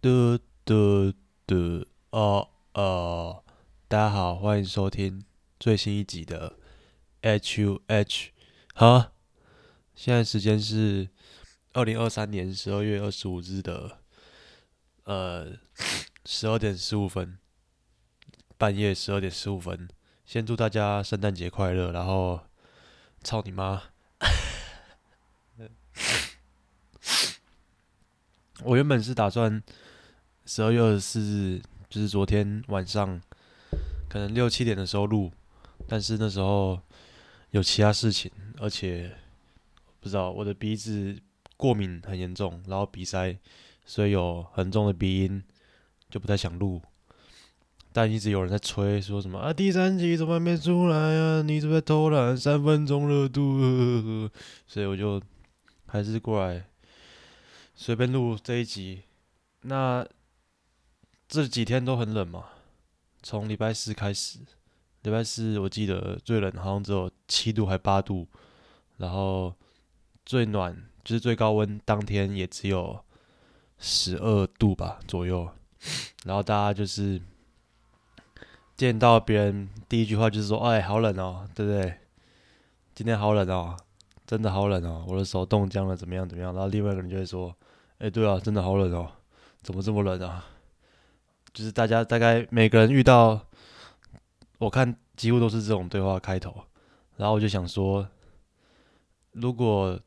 嘟嘟嘟哦哦，大家好，欢迎收听最新一集的 H U H。好，现在时间是二零二三年十二月二十五日的呃十二点十五分，半夜十二点十五分。先祝大家圣诞节快乐，然后操你妈！我原本是打算十二月二十四日，就是昨天晚上，可能六七点的时候录，但是那时候有其他事情，而且不知道我的鼻子过敏很严重，然后鼻塞，所以有很重的鼻音，就不太想录。但一直有人在催，说什么啊第三集怎么还没出来啊？你是不是偷懒？三分钟热度，所以我就还是过来。随便录这一集，那这几天都很冷嘛。从礼拜四开始，礼拜四我记得最冷好像只有七度还八度，然后最暖就是最高温当天也只有十二度吧左右。然后大家就是见到别人第一句话就是说：“哎，好冷哦，对不对？今天好冷哦，真的好冷哦，我的手冻僵了，怎么样怎么样？”然后另外一个人就会说。哎，对啊，真的好冷哦！怎么这么冷啊？就是大家大概每个人遇到，我看几乎都是这种对话开头。然后我就想说，如果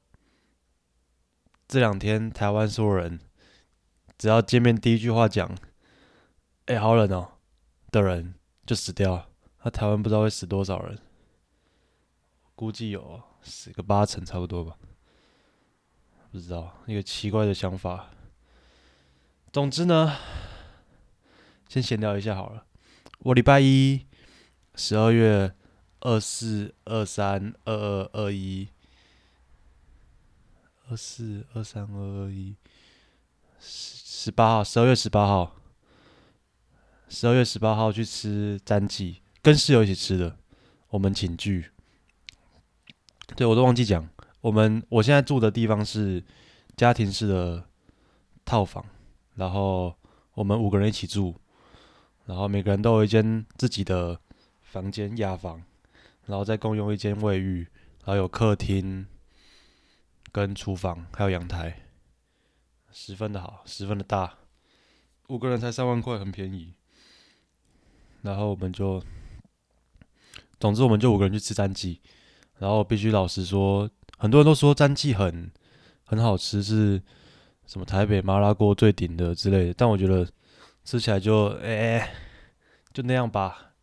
这两天台湾所有人只要见面第一句话讲“哎，好冷哦”的人就死掉，那台湾不知道会死多少人？估计有死个八成差不多吧。不知道一个奇怪的想法。总之呢，先闲聊一下好了。我礼拜一，十二月二四、二三、二二、二一、二四、二三、二二一，十十八号，十二月十八号，十二月十八号去吃詹记，跟室友一起吃的。我们寝聚，对我都忘记讲。我们我现在住的地方是家庭式的套房，然后我们五个人一起住，然后每个人都有一间自己的房间雅房，然后再共用一间卫浴，然后有客厅跟厨房，还有阳台，十分的好，十分的大，五个人才三万块，很便宜。然后我们就，总之我们就五个人去吃三记，然后必须老实说。很多人都说詹记很很好吃，是什么台北麻辣锅最顶的之类的，但我觉得吃起来就哎就那样吧，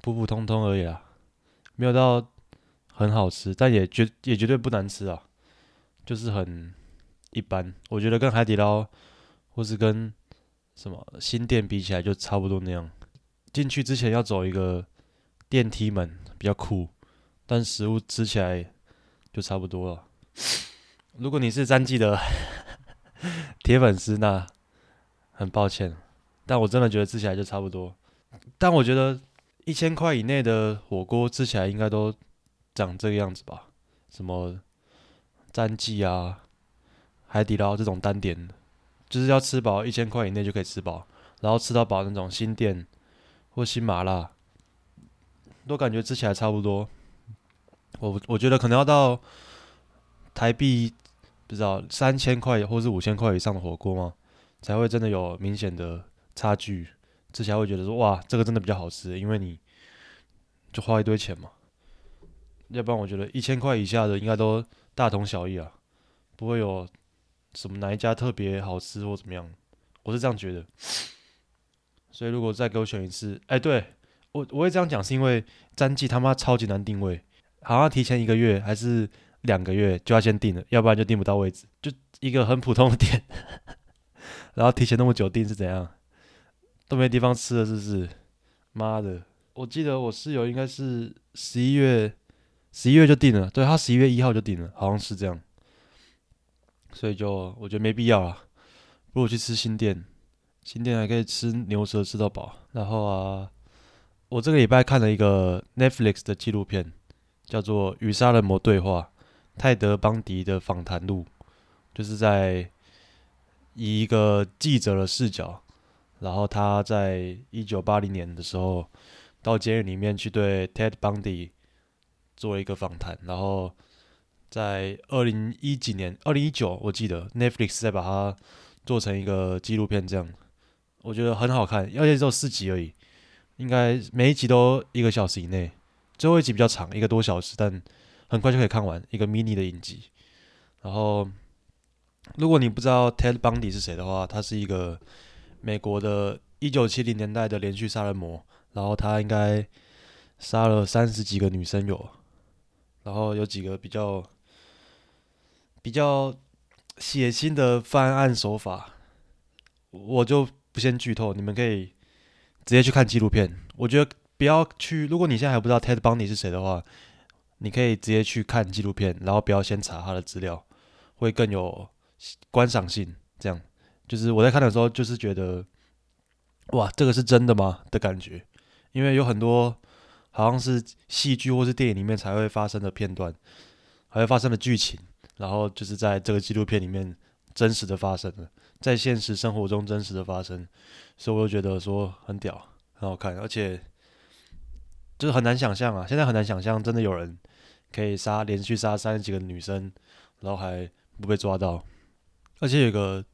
普普通通而已啦，没有到很好吃，但也绝也绝对不难吃啊，就是很一般。我觉得跟海底捞或是跟什么新店比起来，就差不多那样。进去之前要走一个电梯门，比较酷，但食物吃起来。就差不多了。如果你是詹记的 铁粉丝，那很抱歉，但我真的觉得吃起来就差不多。但我觉得一千块以内的火锅吃起来应该都长这个样子吧？什么詹记啊、海底捞这种单点，就是要吃饱一千块以内就可以吃饱，然后吃到饱那种新店或新麻辣，都感觉吃起来差不多。我我觉得可能要到台币不知道三千块或是五千块以上的火锅吗，才会真的有明显的差距，吃起来会觉得说哇，这个真的比较好吃，因为你就花一堆钱嘛。要不然我觉得一千块以下的应该都大同小异啊，不会有什么哪一家特别好吃或怎么样，我是这样觉得。所以如果再给我选一次，哎，对我我会这样讲，是因为詹记他妈超级难定位。好像提前一个月还是两个月就要先订了，要不然就订不到位置。就一个很普通的店，然后提前那么久订是怎样？都没地方吃了，是不是？妈的！我记得我室友应该是十一月十一月就订了，对他十一月一号就订了，好像是这样。所以就我觉得没必要了，不如去吃新店，新店还可以吃牛舌吃到饱。然后啊，我这个礼拜看了一个 Netflix 的纪录片。叫做《与杀人魔对话》，泰德·邦迪的访谈录，就是在以一个记者的视角，然后他在一九八零年的时候到监狱里面去对 Ted Bundy 做一个访谈，然后在二零一几年，二零一九我记得 Netflix 在把它做成一个纪录片，这样我觉得很好看，而且只有四集而已，应该每一集都一个小时以内，最后一集比较长，一个多小时，但很快就可以看完一个 mini 的影集，然后。如果你不知道 Ted Bundy 是谁的话，他是一个美国的1970年代的连续杀人魔，然后他应该杀了三十几个女生有，然后有几个比较比较血腥的犯案手法，我就不先剧透，你们可以直接去看纪录片。我觉得不要去，如果你现在还不知道 Ted Bundy 是谁的话，你可以直接去看纪录片，然后不要先查他的资料，会更有。观赏性，这样就是我在看的时候，就是觉得，哇，这个是真的吗的感觉？因为有很多好像是戏剧或是电影里面才会发生的片段，还会发生的剧情，然后就是在这个纪录片里面真实的发生了，在现实生活中真实的发生，所以我就觉得说很屌，很好看，而且就是很难想象啊，现在很难想象真的有人可以杀连续杀三十几个女生，然后还不被抓到。而且有个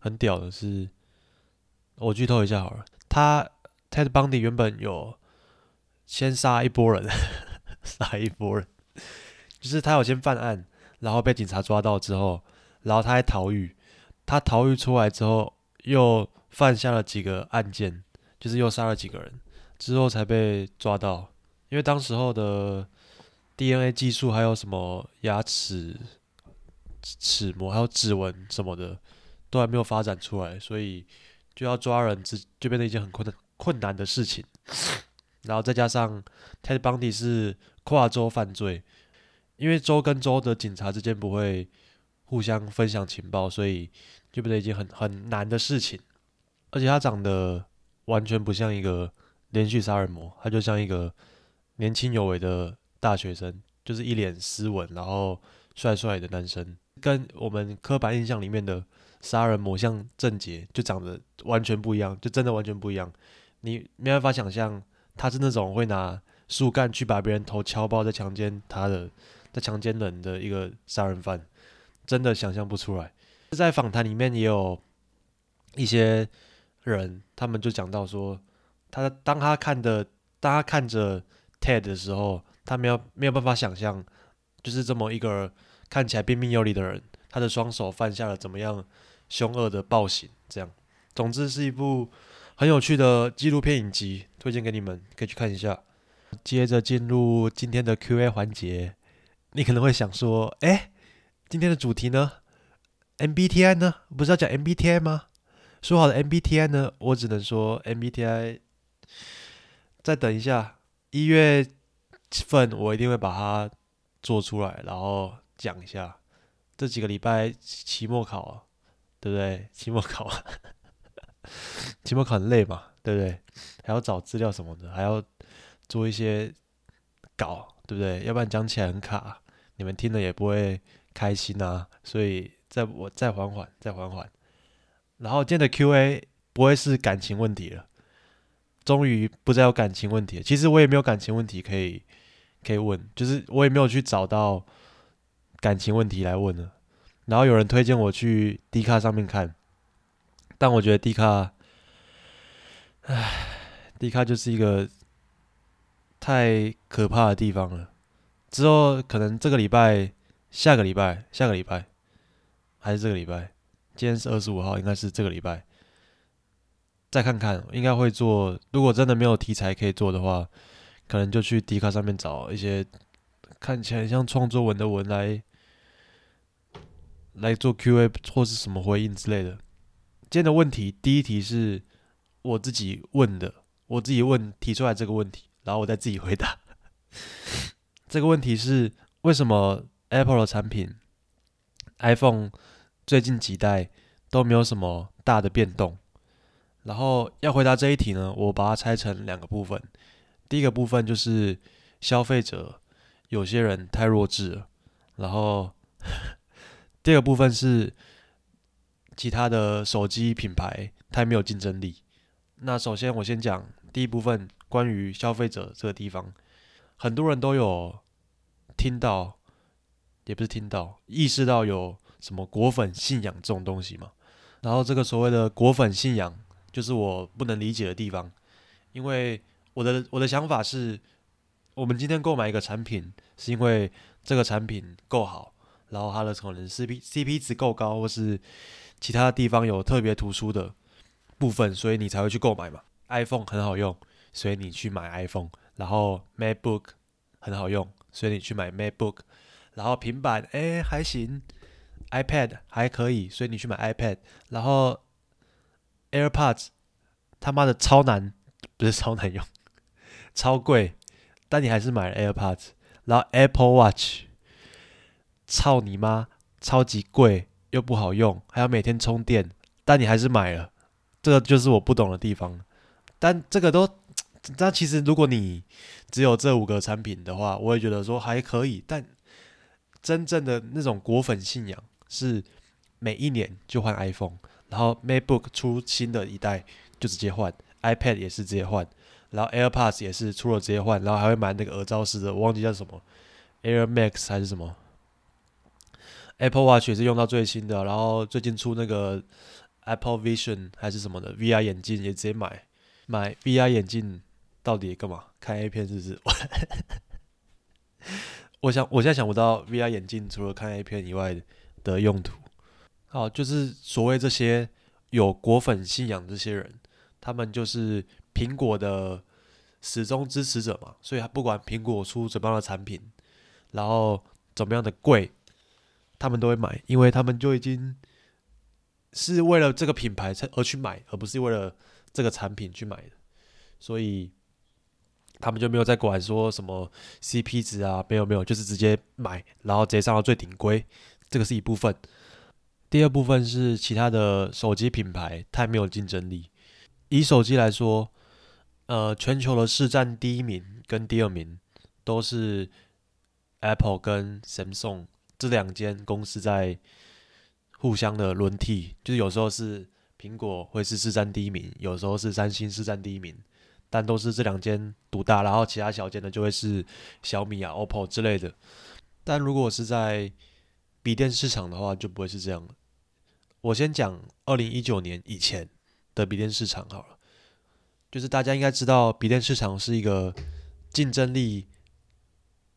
很屌的是，我剧透一下好了。他 Ted Bundy 原本有先杀一波人，杀一波人，就是他有先犯案，然后被警察抓到之后，然后他还逃狱。他逃狱出来之后，又犯下了几个案件，就是又杀了几个人，之后才被抓到。因为当时候的 DNA 技术还有什么牙齿。齿模还有指纹什么的都还没有发展出来，所以就要抓人，这就变成一件很困难困难的事情。然后再加上 Ted Bundy 是跨州犯罪，因为州跟州的警察之间不会互相分享情报，所以就变成一件很很难的事情。而且他长得完全不像一个连续杀人魔，他就像一个年轻有为的大学生，就是一脸斯文，然后帅帅的男生。跟我们刻板印象里面的杀人魔像郑杰就长得完全不一样，就真的完全不一样。你没办法想象他是那种会拿树干去把别人头敲爆再强奸他的、再强奸人的一个杀人犯，真的想象不出来。在访谈里面也有一些人，他们就讲到说，他当他看的、当他看着 Ted 的时候，他没有没有办法想象，就是这么一个。看起来彬彬有礼的人，他的双手犯下了怎么样凶恶的暴行？这样，总之是一部很有趣的纪录片影集，推荐给你们，可以去看一下。接着进入今天的 Q&A 环节，你可能会想说，哎，今天的主题呢？MBTI 呢？不是要讲 MBTI 吗？说好的 MBTI 呢？我只能说 MBTI，再等一下，一月份我一定会把它做出来，然后。讲一下这几个礼拜期末考，对不对？期末考，期末考很累嘛，对不对？还要找资料什么的，还要做一些稿，对不对？要不然讲起来很卡，你们听了也不会开心啊。所以，再我再缓缓，再缓缓。然后今天的 Q&A 不会是感情问题了，终于不再有感情问题。其实我也没有感情问题可以可以问，就是我也没有去找到。感情问题来问了，然后有人推荐我去 D 卡上面看，但我觉得 D 卡，唉，D 卡就是一个太可怕的地方了。之后可能这个礼拜、下个礼拜、下个礼拜，还是这个礼拜，今天是二十五号，应该是这个礼拜，再看看，应该会做。如果真的没有题材可以做的话，可能就去 D 卡上面找一些看起来像创作文的文来。来做 Q&A 或是什么回应之类的。今天的问题，第一题是我自己问的，我自己问提出来这个问题，然后我再自己回答。这个问题是为什么 Apple 的产品 iPhone 最近几代都没有什么大的变动？然后要回答这一题呢，我把它拆成两个部分。第一个部分就是消费者有些人太弱智了，然后。第二个部分是，其他的手机品牌太没有竞争力。那首先我先讲第一部分，关于消费者这个地方，很多人都有听到，也不是听到，意识到有什么果粉信仰这种东西嘛。然后这个所谓的果粉信仰，就是我不能理解的地方，因为我的我的想法是，我们今天购买一个产品，是因为这个产品够好，然后它的可能 CP CP 值够高，或是其他地方有特别突出的部分，所以你才会去购买嘛。iPhone 很好用，所以你去买 iPhone。然后 MacBook 很好用，所以你去买 MacBook。然后平板哎还行，iPad 还可以，所以你去买 iPad。然后 AirPods 他妈的超难，不是超难用，超贵，但你还是买了 AirPods。然后 Apple Watch，操你妈，超级贵又不好用，还要每天充电，但你还是买了，这个就是我不懂的地方。但这个都，但其实如果你只有这五个产品的话，我也觉得说还可以。但真正的那种果粉信仰是每一年就换 iPhone，然后 MacBook 出新的一代就直接换，iPad 也是直接换。然后 AirPods 也是出了直接换，然后还会买那个耳罩式的，我忘记叫什么，Air Max 还是什么。Apple Watch 也是用到最新的，然后最近出那个 Apple Vision 还是什么的 VR 眼镜也直接买。买 VR 眼镜到底干嘛？看 A 片是不是？我想我现在想不到 VR 眼镜除了看 A 片以外的用途。好，就是所谓这些有果粉信仰这些人，他们就是。苹果的始终支持者嘛，所以不管苹果出怎么样的产品，然后怎么样的贵，他们都会买，因为他们就已经是为了这个品牌才而去买，而不是为了这个产品去买的，所以他们就没有再管说什么 CP 值啊，没有没有，就是直接买，然后直接上到最顶规，这个是一部分。第二部分是其他的手机品牌太没有竞争力，以手机来说。呃，全球的市占第一名跟第二名都是 Apple 跟 Samsung 这两间公司在互相的轮替，就是有时候是苹果会是市占第一名，有时候是三星市占第一名，但都是这两间独大，然后其他小间的就会是小米啊、OPPO 之类的。但如果是在笔电市场的话，就不会是这样我先讲二零一九年以前的笔电市场好了。就是大家应该知道，笔电市场是一个竞争力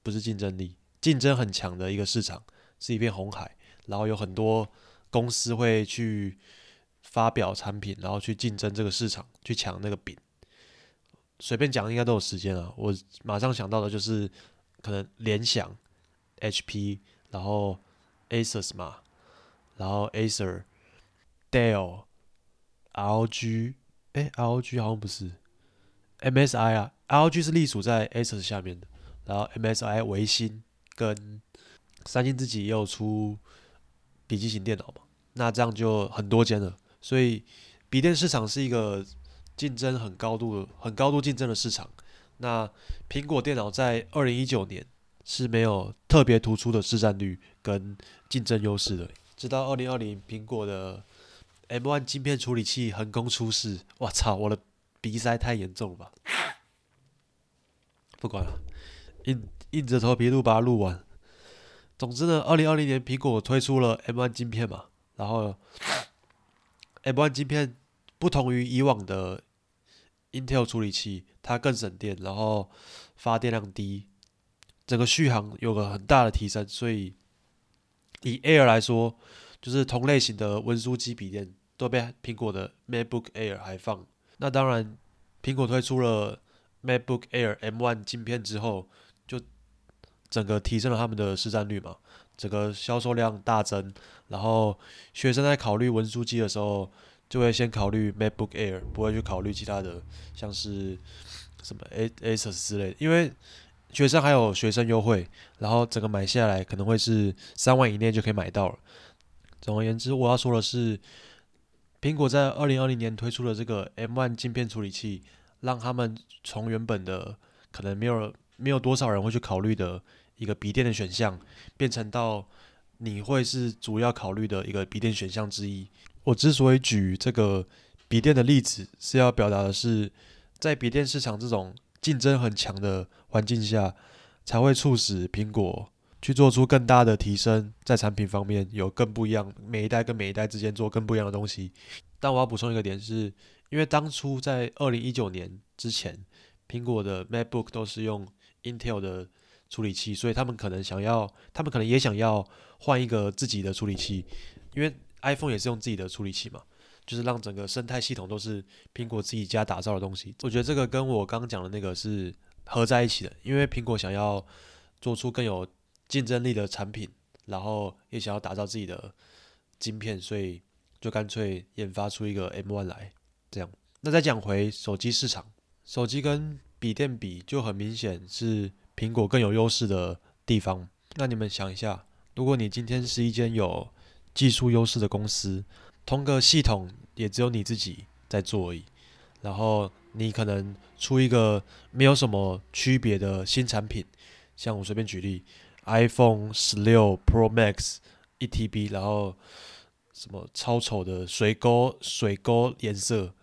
不是竞争力，竞争很强的一个市场，是一片红海。然后有很多公司会去发表产品，然后去竞争这个市场，去抢那个饼。随便讲，应该都有时间啊。我马上想到的就是可能联想、HP，然后 Asus 嘛，然后 Acer、Dell、LG。哎，LG 好像不是，MSI 啊，LG 是隶属在 ASUS 下面的，然后 MSI 维新跟三星自己也有出笔记型电脑嘛，那这样就很多间了，所以笔电市场是一个竞争很高度、很高度竞争的市场。那苹果电脑在二零一九年是没有特别突出的市占率跟竞争优势的，直到二零二零苹果的。M1 晶片处理器横空出世，我操！我的鼻塞太严重了吧？不管了，硬硬着头皮录把它录完。总之呢，二零二零年苹果推出了 M1 晶片嘛，然后 M1 晶片不同于以往的 Intel 处理器，它更省电，然后发电量低，整个续航有个很大的提升，所以以 Air 来说。就是同类型的文书机笔电都被苹果的 MacBook Air 还放。那当然，苹果推出了 MacBook Air M1 镜片之后，整个提升了他们的市占率嘛，整个销售量大增。然后学生在考虑文书机的时候，就会先考虑 MacBook Air，不会去考虑其他的，像是什么 A Asus 之类的，因为学生还有学生优惠，然后整个买下来可能会是三万以内就可以买到了。总而言之，我要说的是，苹果在二零二零年推出的这个 M1 镜片处理器，让他们从原本的可能没有没有多少人会去考虑的一个笔电的选项，变成到你会是主要考虑的一个笔电选项之一。我之所以举这个笔电的例子，是要表达的是，在笔电市场这种竞争很强的环境下，才会促使苹果去做出更大的提升，在产品方面有更不一样，每一代跟每一代之间做更不一样的东西。但我要补充一个点是，因为当初在二零一九年之前，苹果的 MacBook 都是用 Intel 的处理器，所以他们可能想要，他们可能也想要换一个自己的处理器，因为 iPhone 也是用自己的处理器嘛，就是让整个生态系统都是苹果自己家打造的东西。我觉得这个跟我刚刚讲的那个是合在一起的，因为苹果想要做出更有竞争力的产品，然后也想要打造自己的晶片，所以就干脆研发出一个 M1 来。这样，那再讲回手机市场，手机跟笔电比，就很明显是苹果更有优势的地方。那你们想一下，如果你今天是一间有技术优势的公司，同个系统也只有你自己在做而已。然后你可能出一个没有什么区别的新产品，像我随便举例，iPhone 十六 Pro Max 一 TB，然后什么超丑的水沟水沟颜色，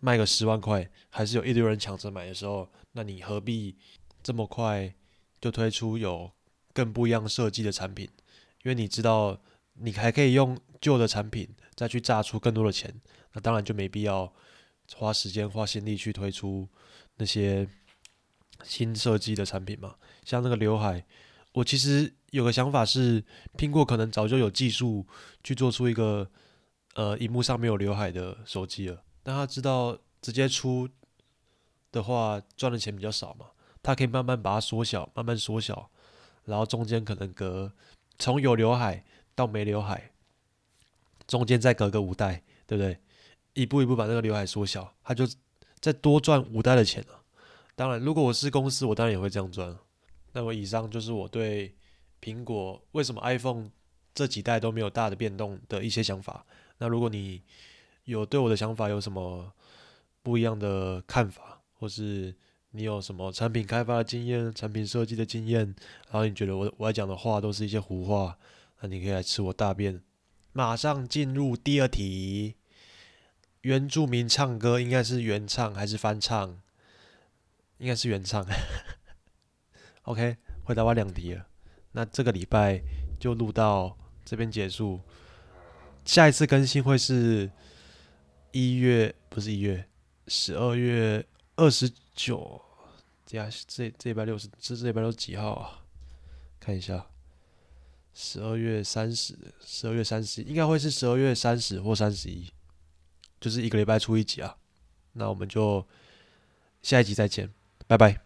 卖个十万块，还是有一堆人抢着买的时候，那你何必这么快就推出有更不一样设计的产品？因为你知道。你还可以用旧的产品再去榨出更多的钱，那当然就没必要花时间花心力去推出那些新设计的产品嘛。像那个刘海，我其实有个想法是，苹果可能早就有技术去做出一个呃荧幕上没有刘海的手机了，但他知道直接出的话赚的钱比较少嘛，他可以慢慢把它缩小，慢慢缩小，然后中间可能隔从有刘海。到没刘海，中间再隔个五代，对不对？一步一步把那个刘海缩小，他就再多赚五代的钱了。当然，如果我是公司，我当然也会这样赚。那么以上就是我对苹果为什么 iPhone 这几代都没有大的变动的一些想法。那如果你有对我的想法有什么不一样的看法，或是你有什么产品开发的经验、产品设计的经验，然后你觉得我我要讲的话都是一些胡话。那你可以来吃我大便。马上进入第二题，原住民唱歌应该是原唱还是翻唱？应该是原唱。OK，回答完两题了。那这个礼拜就录到这边结束。下一次更新会是一月，不是一月，十二月二十九。这这这礼拜六是这这礼拜六几号啊？看一下。十二月三十，十二月三十应该会是十二月三十或三十一，就是一个礼拜出一集啊。那我们就下一集再见，拜拜。